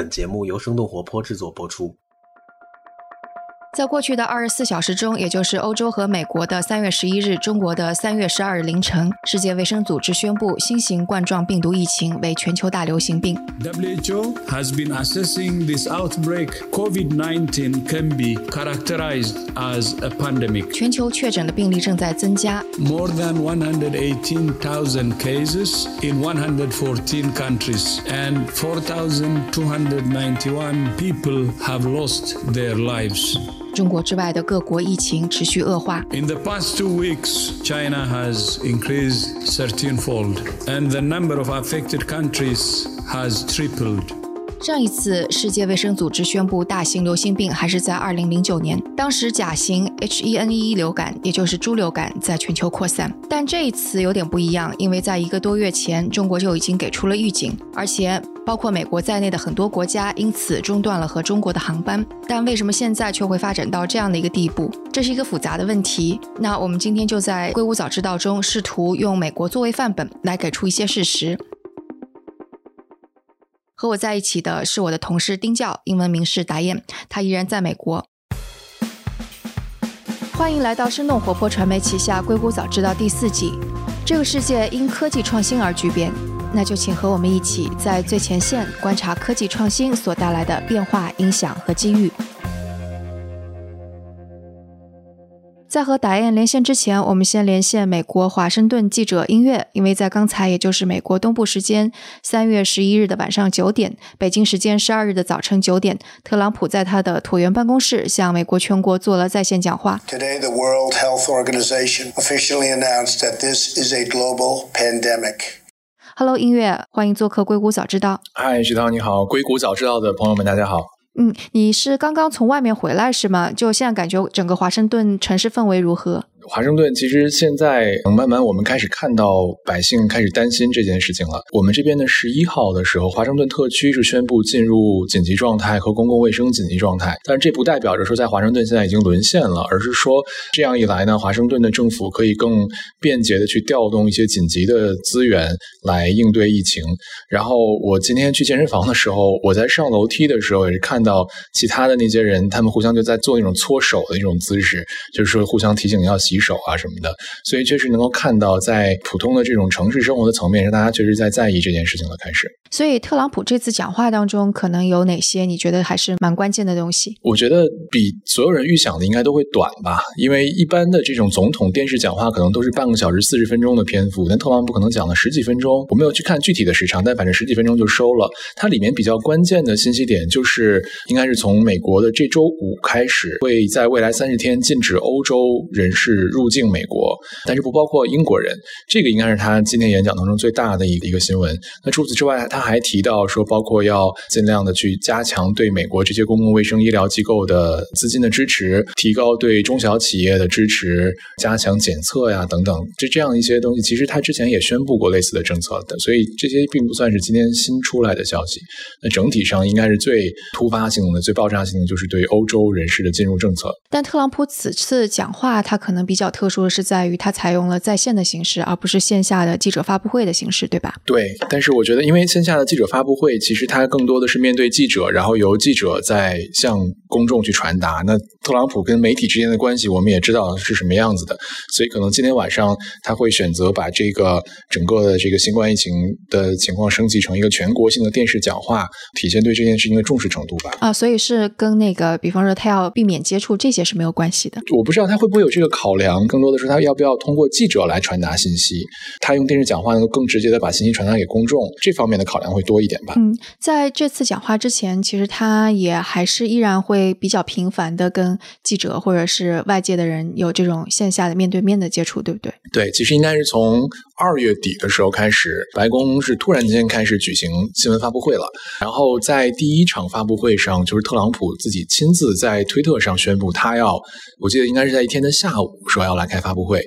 本节目由生动活泼制作播出。在过去的二十四小时中，也就是欧洲和美国的三月十一日、中国的三月十二日凌晨，世界卫生组织宣布新型冠状病毒疫情为全球大流行病。WHO has been assessing this outbreak. COVID-19 can be characterized as a pandemic. 全球确诊的病例正在增加。More than 118,000 cases in 114 countries, and 4,291 people have lost their lives. 中国之外的各国疫情持续恶化。In the past two weeks, China has increased thirteenfold, and the number of affected countries has tripled. 上一次世界卫生组织宣布大型流行病还是在2009年，当时甲型 H1N1 流感，也就是猪流感，在全球扩散。但这一次有点不一样，因为在一个多月前，中国就已经给出了预警，而且包括美国在内的很多国家因此中断了和中国的航班。但为什么现在却会发展到这样的一个地步？这是一个复杂的问题。那我们今天就在《硅谷早知道》中试图用美国作为范本来给出一些事实。和我在一起的是我的同事丁教，英文名是达燕，他依然在美国。欢迎来到生动活泼传媒旗下《硅谷早知道》第四季。这个世界因科技创新而巨变，那就请和我们一起在最前线观察科技创新所带来的变化、影响和机遇。在和达燕连线之前，我们先连线美国华盛顿记者音乐，因为在刚才，也就是美国东部时间三月十一日的晚上九点，北京时间十二日的早晨九点，特朗普在他的椭圆办公室向美国全国做了在线讲话。Today, the World Health Organization officially announced that this is a global pandemic. Hello，音乐，欢迎做客硅谷早知道。嗨，徐涛你好，硅谷早知道的朋友们，大家好。嗯，你是刚刚从外面回来是吗？就现在感觉整个华盛顿城市氛围如何？华盛顿其实现在慢慢我们开始看到百姓开始担心这件事情了。我们这边的十一号的时候，华盛顿特区是宣布进入紧急状态和公共卫生紧急状态，但是这不代表着说在华盛顿现在已经沦陷了，而是说这样一来呢，华盛顿的政府可以更便捷的去调动一些紧急的资源来应对疫情。然后我今天去健身房的时候，我在上楼梯的时候也是看到其他的那些人，他们互相就在做那种搓手的一种姿势，就是互相提醒要洗手啊什么的。所以确实能够看到，在普通的这种城市生活的层面上，大家确实在在意这件事情的。开始，所以特朗普这次讲话当中，可能有哪些你觉得还是蛮关键的东西？我觉得比所有人预想的应该都会短吧，因为一般的这种总统电视讲话可能都是半个小时、四十分钟的篇幅，但特朗普可能讲了十几分钟。我没有去看具体的时长，但反正十几分钟就收了。它里面比较关键的信息点就是，应该是从美国的这周五开始，会在未来三十天禁止欧洲人士入境美国，但是不包括英国人。这个应该是他今天演讲当中最大的一个一个新闻。那除此之外，他还提到说，包括要尽量的去加强对美国这些公共卫生医疗机构的资金的支持，提高对中小企业的支持，加强检测呀等等，这这样一些东西，其实他之前也宣布过类似的政策的，所以这些并不算是今天新出来的消息。那整体上应该是最突发性的、最爆炸性的，就是对欧洲人士的进入政策。但特朗普此次讲话，他可能比较特殊的是在于它采用了在线的形式，而不是线下的记者发布会的形式，对吧？对，但是我觉得，因为线下的记者发布会，其实它更多的是面对记者，然后由记者在向公众去传达。那特朗普跟媒体之间的关系，我们也知道是什么样子的，所以可能今天晚上他会选择把这个整个的这个新冠疫情的情况升级成一个全国性的电视讲话，体现对这件事情的重视程度吧。啊，所以是跟那个，比方说他要避免接触这些是没有关系的。我不知道他会不会有这个考量，更多的是他要不要通过记者来传达信息，他用电视讲话能够更直接的把信息传达给公众，这方面的考量会多一点吧。嗯，在这次讲话之前，其实他也还是依然会比较频繁的跟记者或者是外界的人有这种线下的面对面的接触，对不对？对，其实应该是从二月底的时候开始，白宫是突然间开始举行新闻发布会了。然后在第一场发布会上，就是特朗普自己亲自在推特上宣布，他要，我记得应该是在一天的下午说要来开发布会。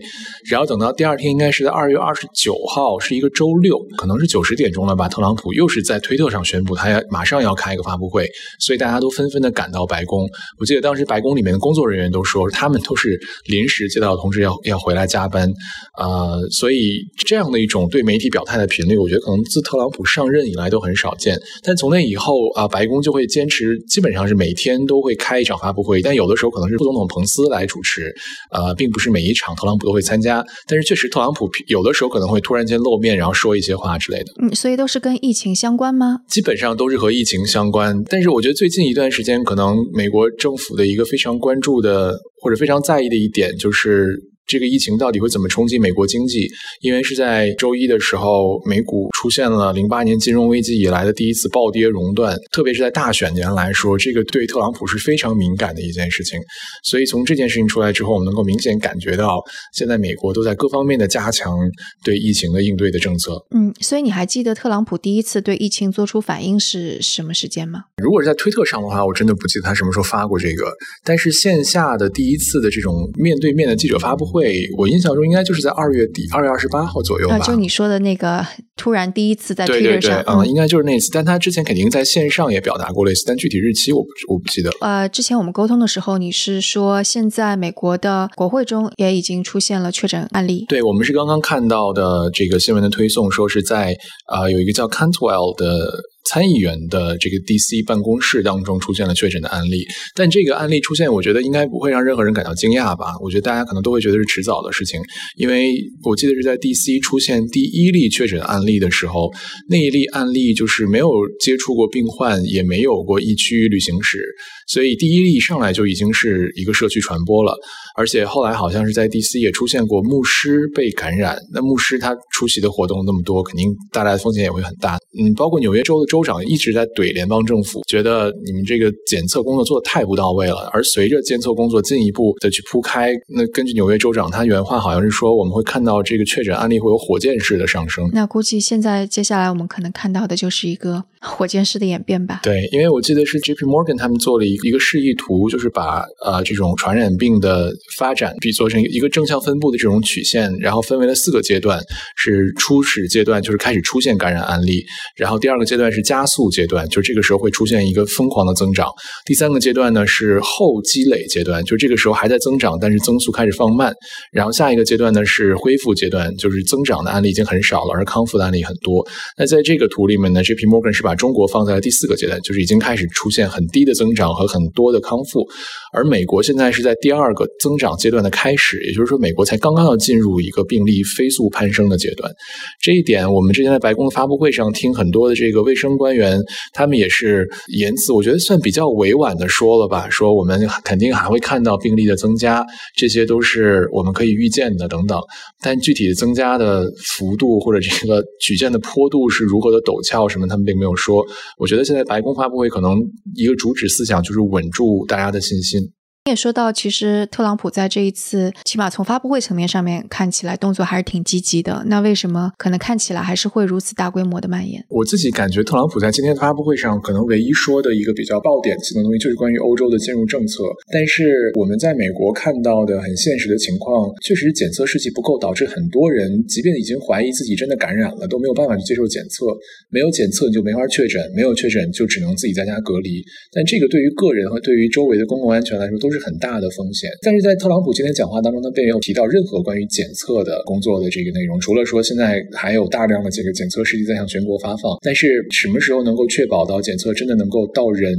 然后等到第二天，应该是在二月二十九号，是一个周六，可能是九十点钟了吧。特朗普又是在推特上宣布，他要马上要开一个发布会，所以大家都纷纷的赶到白宫。我记得当时白宫里面的工作人员都说，他们都是临时接到通知要要回来加班，呃，所以这样的一种对媒体表态的频率，我觉得可能自特朗普上任以来都很少见。但从那以后啊，白宫就会坚持，基本上是每天都会开一场发布会，但有的时候可能是副总统彭斯来主持，呃，并不是每一场特朗普都会参加。但是确实，特朗普有的时候可能会突然间露面，然后说一些话之类的。嗯，所以都是跟疫情相关吗？基本上都是和疫情相关。但是我觉得最近一段时间，可能美国政府的一个非常关注的或者非常在意的一点就是。这个疫情到底会怎么冲击美国经济？因为是在周一的时候，美股出现了零八年金融危机以来的第一次暴跌熔断。特别是在大选年来说，这个对特朗普是非常敏感的一件事情。所以从这件事情出来之后，我们能够明显感觉到，现在美国都在各方面的加强对疫情的应对的政策。嗯，所以你还记得特朗普第一次对疫情做出反应是什么时间吗？如果是在推特上的话，我真的不记得他什么时候发过这个。但是线下的第一次的这种面对面的记者发布会。我印象中应该就是在二月底，二月二十八号左右吧。就你说的那个突然第一次在推特上，嗯，应该就是那次。但他之前肯定在线上也表达过类似，但具体日期我不我不记得。呃，之前我们沟通的时候，你是说现在美国的国会中也已经出现了确诊案例？对，我们是刚刚看到的这个新闻的推送，说是在啊有一个叫 Cantwell 的。参议员的这个 DC 办公室当中出现了确诊的案例，但这个案例出现，我觉得应该不会让任何人感到惊讶吧？我觉得大家可能都会觉得是迟早的事情，因为我记得是在 DC 出现第一例确诊案例的时候，那一例案例就是没有接触过病患，也没有过疫区旅行史，所以第一例上来就已经是一个社区传播了。而且后来好像是在 DC 也出现过牧师被感染，那牧师他出席的活动那么多，肯定带来的风险也会很大。嗯，包括纽约州的州长一直在怼联邦政府，觉得你们这个检测工作做的太不到位了。而随着监测工作进一步的去铺开，那根据纽约州长他原话好像是说，我们会看到这个确诊案例会有火箭式的上升。那估计现在接下来我们可能看到的就是一个 火箭式的演变吧？对，因为我记得是 J P Morgan 他们做了一一个示意图，就是把呃这种传染病的。发展比做成一个正向分布的这种曲线，然后分为了四个阶段，是初始阶段，就是开始出现感染案例；然后第二个阶段是加速阶段，就这个时候会出现一个疯狂的增长；第三个阶段呢是后积累阶段，就这个时候还在增长，但是增速开始放慢；然后下一个阶段呢是恢复阶段，就是增长的案例已经很少了，而康复的案例很多。那在这个图里面呢，J P Morgan 是把中国放在了第四个阶段，就是已经开始出现很低的增长和很多的康复，而美国现在是在第二个增。增长阶段的开始，也就是说，美国才刚刚要进入一个病例飞速攀升的阶段。这一点，我们之前在白宫的发布会上听很多的这个卫生官员，他们也是言辞，我觉得算比较委婉的说了吧，说我们肯定还会看到病例的增加，这些都是我们可以预见的等等。但具体的增加的幅度或者这个曲线的坡度是如何的陡峭，什么他们并没有说。我觉得现在白宫发布会可能一个主旨思想就是稳住大家的信心。你也说到，其实特朗普在这一次，起码从发布会层面上面看起来，动作还是挺积极的。那为什么可能看起来还是会如此大规模的蔓延？我自己感觉，特朗普在今天的发布会上，可能唯一说的一个比较爆点性的东西，就是关于欧洲的进入政策。但是我们在美国看到的很现实的情况，确实检测试剂不够，导致很多人即便已经怀疑自己真的感染了，都没有办法去接受检测。没有检测你就没法确诊，没有确诊就只能自己在家隔离。但这个对于个人和对于周围的公共安全来说，都是是很大的风险，但是在特朗普今天讲话当中，他并没有提到任何关于检测的工作的这个内容，除了说现在还有大量的这个检测试剂在向全国发放，但是什么时候能够确保到检测真的能够到人，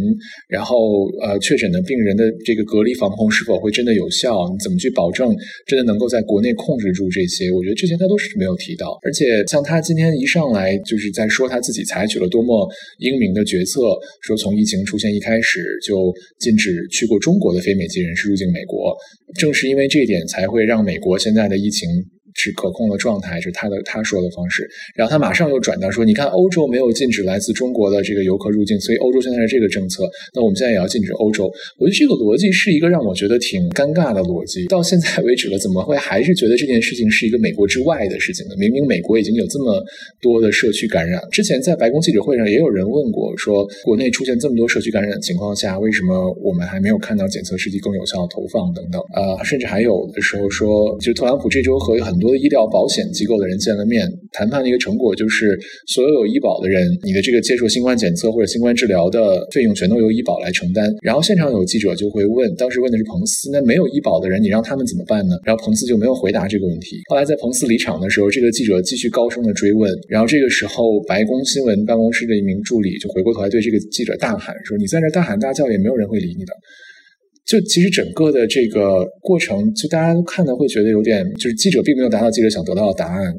然后呃确诊的病人的这个隔离防控是否会真的有效？你怎么去保证真的能够在国内控制住这些？我觉得这些他都是没有提到，而且像他今天一上来就是在说他自己采取了多么英明的决策，说从疫情出现一开始就禁止去过中国的非美籍人士。入境美国，正是因为这一点，才会让美国现在的疫情。是可控的状态，是他的他说的方式。然后他马上又转到说：“你看，欧洲没有禁止来自中国的这个游客入境，所以欧洲现在是这个政策。那我们现在也要禁止欧洲。”我觉得这个逻辑是一个让我觉得挺尴尬的逻辑。到现在为止了，怎么会还是觉得这件事情是一个美国之外的事情呢？明明美国已经有这么多的社区感染。之前在白宫记者会上也有人问过，说国内出现这么多社区感染的情况下，为什么我们还没有看到检测试剂更有效的投放等等？呃，甚至还有的时候说，就特朗普这周和很多。多的医疗保险机构的人见了面，谈判的一个成果就是所有有医保的人，你的这个接受新冠检测或者新冠治疗的费用全都由医保来承担。然后现场有记者就会问，当时问的是彭斯，那没有医保的人，你让他们怎么办呢？然后彭斯就没有回答这个问题。后来在彭斯离场的时候，这个记者继续高声的追问，然后这个时候白宫新闻办公室的一名助理就回过头来对这个记者大喊说：“你在这大喊大叫也没有人会理你的。”就其实整个的这个过程，就大家看的会觉得有点，就是记者并没有达到记者想得到的答案。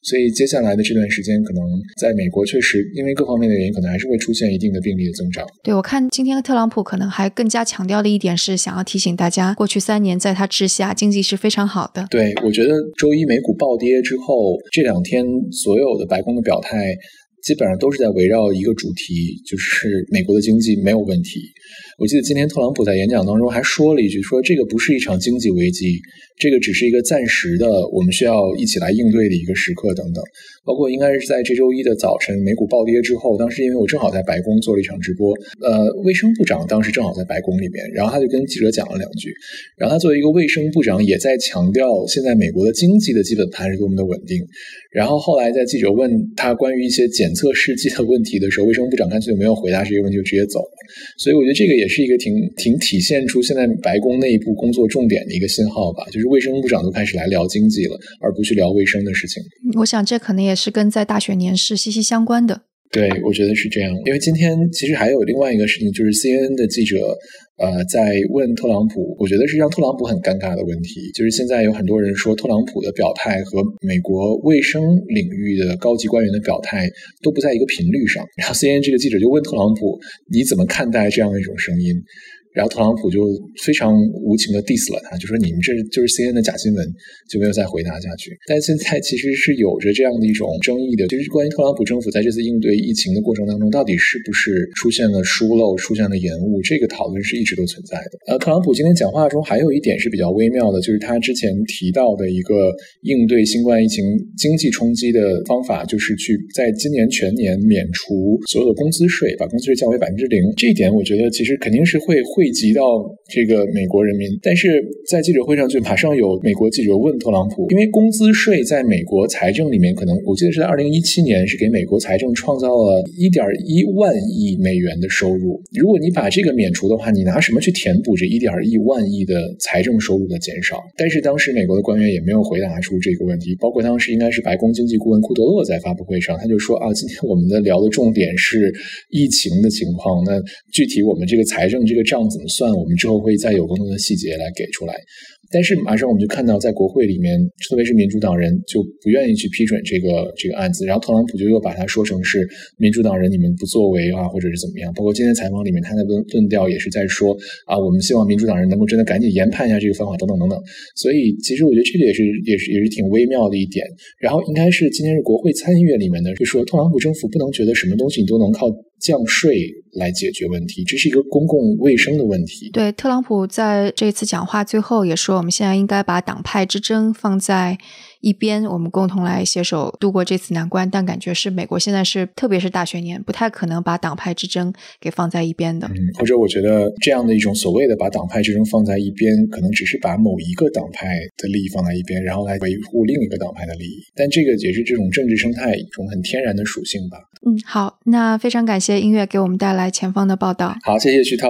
所以接下来的这段时间，可能在美国确实因为各方面的原因，可能还是会出现一定的病例的增长。对我看今天特朗普可能还更加强调的一点是，想要提醒大家，过去三年在他治下经济是非常好的。对我觉得周一美股暴跌之后，这两天所有的白宫的表态。基本上都是在围绕一个主题，就是美国的经济没有问题。我记得今天特朗普在演讲当中还说了一句，说这个不是一场经济危机，这个只是一个暂时的，我们需要一起来应对的一个时刻等等。包括应该是在这周一的早晨，美股暴跌之后，当时因为我正好在白宫做了一场直播，呃，卫生部长当时正好在白宫里面，然后他就跟记者讲了两句，然后他作为一个卫生部长，也在强调现在美国的经济的基本盘是多么的稳定。然后后来在记者问他关于一些检测试剂的问题的时候，卫生部长干脆就没有回答这些问题，就直接走了。所以我觉得这个也是一个挺挺体现出现在白宫内部工作重点的一个信号吧，就是卫生部长都开始来聊经济了，而不去聊卫生的事情。我想这可能也是跟在大选年是息息相关的。对，我觉得是这样。因为今天其实还有另外一个事情，就是 CNN 的记者。呃，在问特朗普，我觉得是让特朗普很尴尬的问题。就是现在有很多人说，特朗普的表态和美国卫生领域的高级官员的表态都不在一个频率上。然后 CNN 这个记者就问特朗普，你怎么看待这样一种声音？然后特朗普就非常无情的 diss 了他，就说你们这就是 CNN 的假新闻，就没有再回答下去。但现在其实是有着这样的一种争议的，就是关于特朗普政府在这次应对疫情的过程当中，到底是不是出现了疏漏、出现了延误，这个讨论是一直都存在的。呃，特朗普今天讲话中还有一点是比较微妙的，就是他之前提到的一个应对新冠疫情经济冲击的方法，就是去在今年全年免除所有的工资税，把工资税降为百分之零。这一点我觉得其实肯定是会汇集到这个美国人民，但是在记者会上就马上有美国记者问特朗普，因为工资税在美国财政里面可能我记得是在二零一七年是给美国财政创造了一点一万亿美元的收入。如果你把这个免除的话，你拿什么去填补这一点一万亿的财政收入的减少？但是当时美国的官员也没有回答出这个问题，包括当时应该是白宫经济顾问库德洛在发布会上，他就说啊，今天我们的聊的重点是疫情的情况，那具体我们这个财政这个账怎么算？我们之后会再有更多的细节来给出来。但是马上我们就看到，在国会里面，特别是民主党人就不愿意去批准这个这个案子，然后特朗普就又把它说成是民主党人你们不作为啊，或者是怎么样。包括今天采访里面，他的论论调也是在说啊，我们希望民主党人能够真的赶紧研判一下这个方法，等等等等。所以其实我觉得这个也是也是也是挺微妙的一点。然后应该是今天是国会参议院里面的，就说特朗普政府不能觉得什么东西你都能靠。降税来解决问题，这是一个公共卫生的问题。对，特朗普在这次讲话最后也说，我们现在应该把党派之争放在。一边，我们共同来携手度过这次难关。但感觉是美国现在是，特别是大选年，不太可能把党派之争给放在一边的。嗯，或者我觉得这样的一种所谓的把党派之争放在一边，可能只是把某一个党派的利益放在一边，然后来维护另一个党派的利益。但这个也是这种政治生态一种很天然的属性吧。嗯，好，那非常感谢音乐给我们带来前方的报道。好，谢谢徐涛。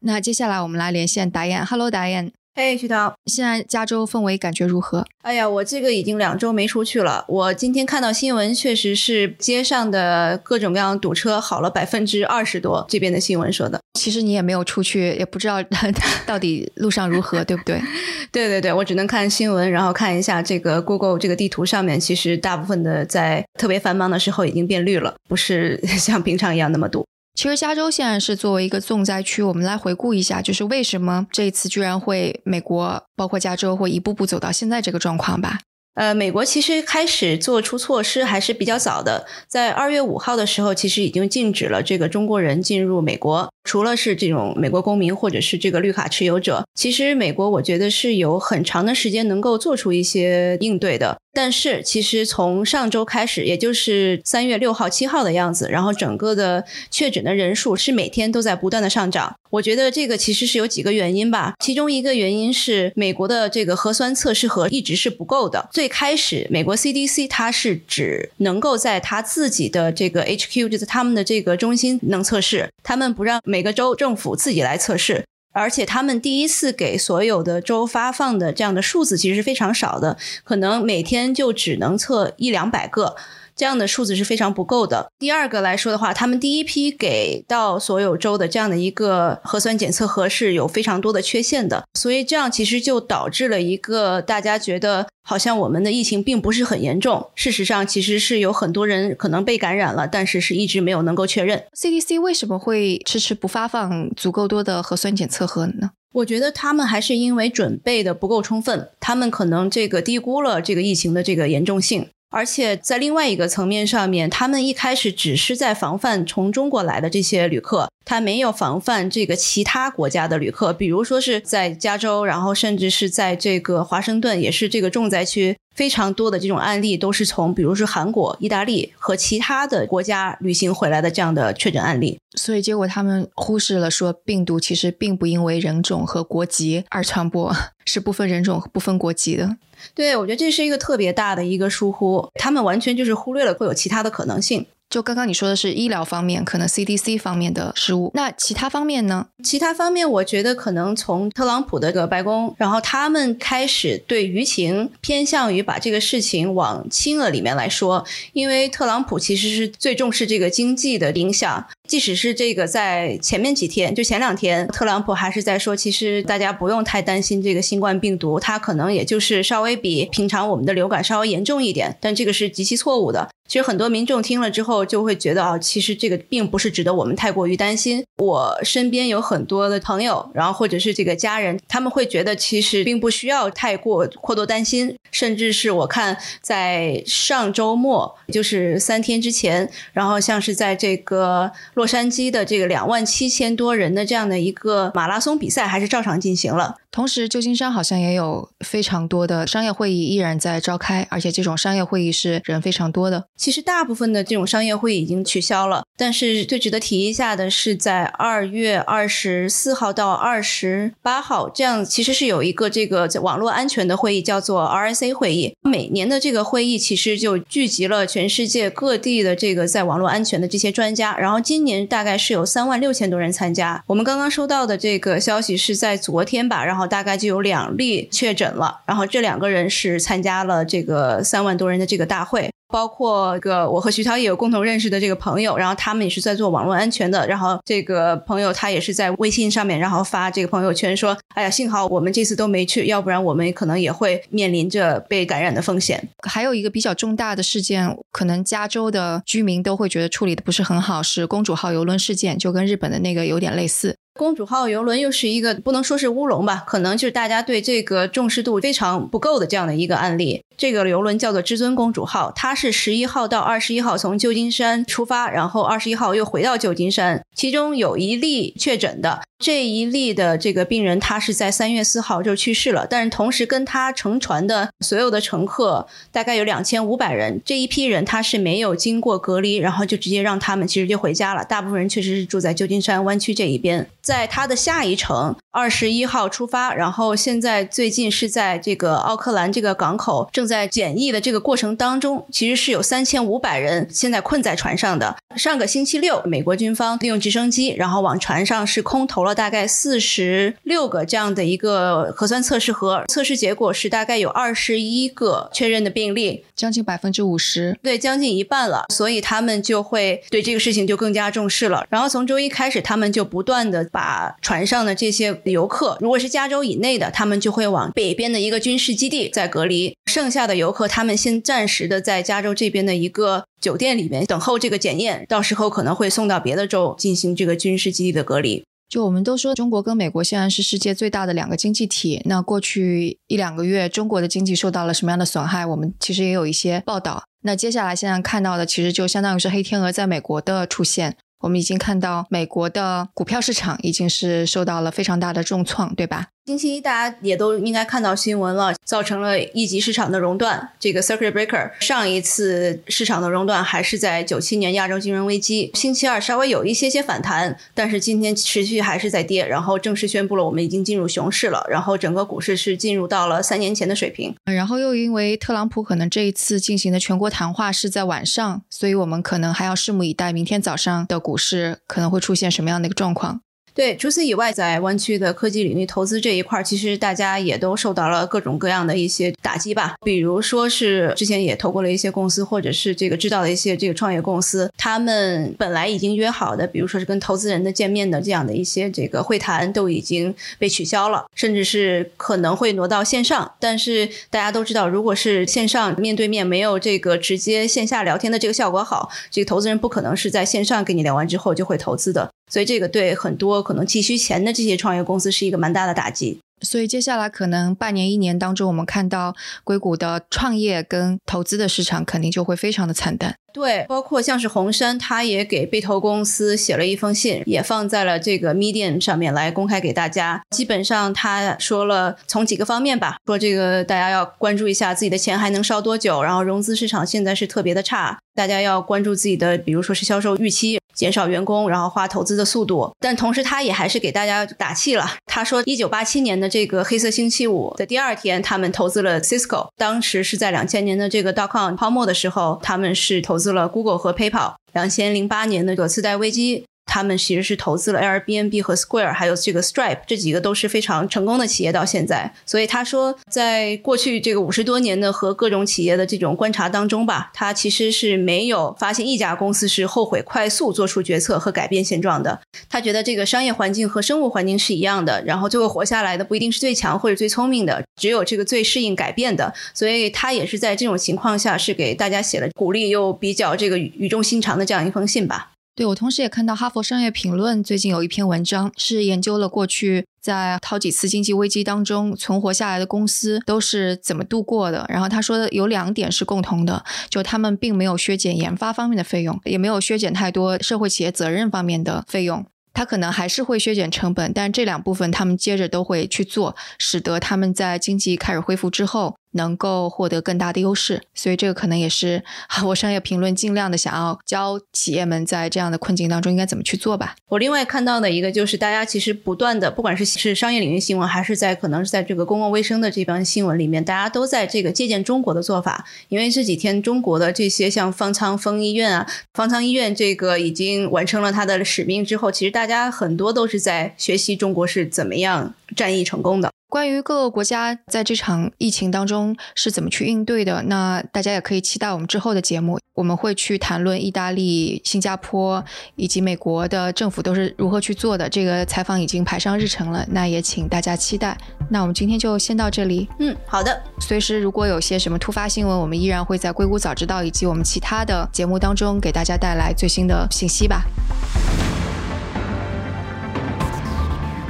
那接下来我们来连线达燕。Hello，达燕。嘿，徐涛，现在加州氛围感觉如何？哎呀，我这个已经两周没出去了。我今天看到新闻，确实是街上的各种各样堵车好了百分之二十多。这边的新闻说的，其实你也没有出去，也不知道 到底路上如何，对不对？对对对，我只能看新闻，然后看一下这个 Google 这个地图上面，其实大部分的在特别繁忙的时候已经变绿了，不是 像平常一样那么堵。其实加州现在是作为一个重灾区，我们来回顾一下，就是为什么这一次居然会美国包括加州会一步步走到现在这个状况吧。呃，美国其实开始做出措施还是比较早的，在二月五号的时候，其实已经禁止了这个中国人进入美国，除了是这种美国公民或者是这个绿卡持有者，其实美国我觉得是有很长的时间能够做出一些应对的。但是其实从上周开始，也就是三月六号、七号的样子，然后整个的确诊的人数是每天都在不断的上涨。我觉得这个其实是有几个原因吧，其中一个原因是美国的这个核酸测试盒一直是不够的。最开始，美国 CDC 它是只能够在它自己的这个 HQ，就是他们的这个中心能测试，他们不让每个州政府自己来测试。而且他们第一次给所有的州发放的这样的数字其实是非常少的，可能每天就只能测一两百个。这样的数字是非常不够的。第二个来说的话，他们第一批给到所有州的这样的一个核酸检测盒是有非常多的缺陷的，所以这样其实就导致了一个大家觉得好像我们的疫情并不是很严重。事实上，其实是有很多人可能被感染了，但是是一直没有能够确认。CDC 为什么会迟迟不发放足够多的核酸检测盒呢？我觉得他们还是因为准备的不够充分，他们可能这个低估了这个疫情的这个严重性。而且在另外一个层面上面，他们一开始只是在防范从中国来的这些旅客，他没有防范这个其他国家的旅客，比如说是在加州，然后甚至是在这个华盛顿，也是这个重灾区，非常多的这种案例都是从比如说韩国、意大利和其他的国家旅行回来的这样的确诊案例。所以结果他们忽视了说，病毒其实并不因为人种和国籍而传播，是不分人种、不分国籍的。对，我觉得这是一个特别大的一个疏忽，他们完全就是忽略了会有其他的可能性。就刚刚你说的是医疗方面，可能 CDC 方面的失误，那其他方面呢？其他方面，我觉得可能从特朗普的这个白宫，然后他们开始对舆情偏向于把这个事情往轻了里面来说，因为特朗普其实是最重视这个经济的影响。即使是这个在前面几天，就前两天，特朗普还是在说，其实大家不用太担心这个新冠病毒，它可能也就是稍微比平常我们的流感稍微严重一点，但这个是极其错误的。其实很多民众听了之后就会觉得啊，其实这个并不是值得我们太过于担心。我身边有很多的朋友，然后或者是这个家人，他们会觉得其实并不需要太过过多担心。甚至是我看在上周末，就是三天之前，然后像是在这个洛杉矶的这个两万七千多人的这样的一个马拉松比赛，还是照常进行了。同时，旧金山好像也有非常多的商业会议依然在召开，而且这种商业会议是人非常多的。其实大部分的这种商业会议已经取消了，但是最值得提一下的是，在二月二十四号到二十八号，这样其实是有一个这个网络安全的会议，叫做 RSA 会议。每年的这个会议其实就聚集了全世界各地的这个在网络安全的这些专家，然后今年大概是有三万六千多人参加。我们刚刚收到的这个消息是在昨天吧，然后。大概就有两例确诊了，然后这两个人是参加了这个三万多人的这个大会，包括个我和徐涛也有共同认识的这个朋友，然后他们也是在做网络安全的，然后这个朋友他也是在微信上面，然后发这个朋友圈说：“哎呀，幸好我们这次都没去，要不然我们可能也会面临着被感染的风险。”还有一个比较重大的事件，可能加州的居民都会觉得处理的不是很好，是公主号游轮事件，就跟日本的那个有点类似。公主号游轮又是一个不能说是乌龙吧，可能就是大家对这个重视度非常不够的这样的一个案例。这个游轮叫做至尊公主号，它是十一号到二十一号从旧金山出发，然后二十一号又回到旧金山，其中有一例确诊的。这一例的这个病人，他是在三月四号就去世了。但是同时跟他乘船的所有的乘客大概有两千五百人，这一批人他是没有经过隔离，然后就直接让他们其实就回家了。大部分人确实是住在旧金山湾区这一边。在他的下一程二十一号出发，然后现在最近是在这个奥克兰这个港口正在检疫的这个过程当中，其实是有三千五百人现在困在船上的。上个星期六，美国军方利用直升机，然后往船上是空投了。大概四十六个这样的一个核酸测试盒，测试结果是大概有二十一个确认的病例，将近百分之五十，对，将近一半了。所以他们就会对这个事情就更加重视了。然后从周一开始，他们就不断的把船上的这些游客，如果是加州以内的，他们就会往北边的一个军事基地在隔离；剩下的游客，他们先暂时的在加州这边的一个酒店里面等候这个检验，到时候可能会送到别的州进行这个军事基地的隔离。就我们都说，中国跟美国现在是世界最大的两个经济体。那过去一两个月，中国的经济受到了什么样的损害？我们其实也有一些报道。那接下来现在看到的，其实就相当于是黑天鹅在美国的出现。我们已经看到美国的股票市场已经是受到了非常大的重创，对吧？星期一大家也都应该看到新闻了，造成了一级市场的熔断。这个 circuit breaker 上一次市场的熔断还是在九七年亚洲金融危机。星期二稍微有一些些反弹，但是今天持续还是在跌，然后正式宣布了我们已经进入熊市了，然后整个股市是进入到了三年前的水平。然后又因为特朗普可能这一次进行的全国谈话是在晚上，所以我们可能还要拭目以待，明天早上的股市可能会出现什么样的一个状况。对，除此以外，在湾区的科技领域投资这一块，其实大家也都受到了各种各样的一些打击吧。比如说是之前也投过了一些公司，或者是这个知道的一些这个创业公司，他们本来已经约好的，比如说是跟投资人的见面的这样的一些这个会谈，都已经被取消了，甚至是可能会挪到线上。但是大家都知道，如果是线上面对面，没有这个直接线下聊天的这个效果好，这个投资人不可能是在线上跟你聊完之后就会投资的。所以这个对很多可能急需钱的这些创业公司是一个蛮大的打击。所以接下来可能半年、一年当中，我们看到硅谷的创业跟投资的市场肯定就会非常的惨淡。对，包括像是红杉，他也给被投公司写了一封信，也放在了这个 Medium 上面来公开给大家。基本上他说了从几个方面吧，说这个大家要关注一下自己的钱还能烧多久，然后融资市场现在是特别的差，大家要关注自己的，比如说是销售预期，减少员工，然后花投资的速度。但同时他也还是给大家打气了，他说一九八七年的这个黑色星期五的第二天，他们投资了 Cisco，当时是在两千年的这个 dotcom 泡沫的时候，他们是投资。资了 Google 和 PayPal，两千零八年的个次贷危机。他们其实是投资了 Airbnb 和 Square，还有这个 Stripe，这几个都是非常成功的企业到现在。所以他说，在过去这个五十多年的和各种企业的这种观察当中吧，他其实是没有发现一家公司是后悔快速做出决策和改变现状的。他觉得这个商业环境和生物环境是一样的，然后最后活下来的不一定是最强或者最聪明的，只有这个最适应改变的。所以他也是在这种情况下，是给大家写了鼓励又比较这个语重心长的这样一封信吧。对，我同时也看到《哈佛商业评论》最近有一篇文章，是研究了过去在好几次经济危机当中存活下来的公司都是怎么度过的。然后他说有两点是共同的，就他们并没有削减研发方面的费用，也没有削减太多社会企业责任方面的费用。他可能还是会削减成本，但这两部分他们接着都会去做，使得他们在经济开始恢复之后。能够获得更大的优势，所以这个可能也是 我商业评论尽量的想要教企业们在这样的困境当中应该怎么去做吧。我另外看到的一个就是，大家其实不断的，不管是是商业领域新闻，还是在可能是在这个公共卫生的这帮新闻里面，大家都在这个借鉴中国的做法。因为这几天中国的这些像方舱峰医院啊，方舱医院这个已经完成了它的使命之后，其实大家很多都是在学习中国是怎么样战役成功的。关于各个国家在这场疫情当中是怎么去应对的，那大家也可以期待我们之后的节目，我们会去谈论意大利、新加坡以及美国的政府都是如何去做的。这个采访已经排上日程了，那也请大家期待。那我们今天就先到这里。嗯，好的。随时如果有些什么突发新闻，我们依然会在《硅谷早知道》以及我们其他的节目当中给大家带来最新的信息吧。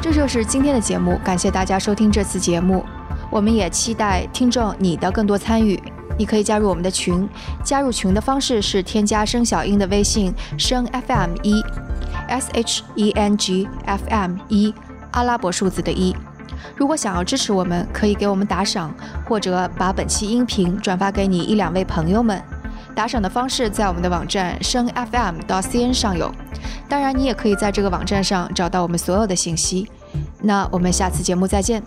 这就是今天的节目，感谢大家收听这次节目。我们也期待听众你的更多参与。你可以加入我们的群，加入群的方式是添加生小英的微信生 FM 一 S H E N G F M 一阿拉伯数字的一。如果想要支持我们，可以给我们打赏，或者把本期音频转发给你一两位朋友们。打赏的方式在我们的网站声 FM 到 CN 上有。当然，你也可以在这个网站上找到我们所有的信息。那我们下次节目再见。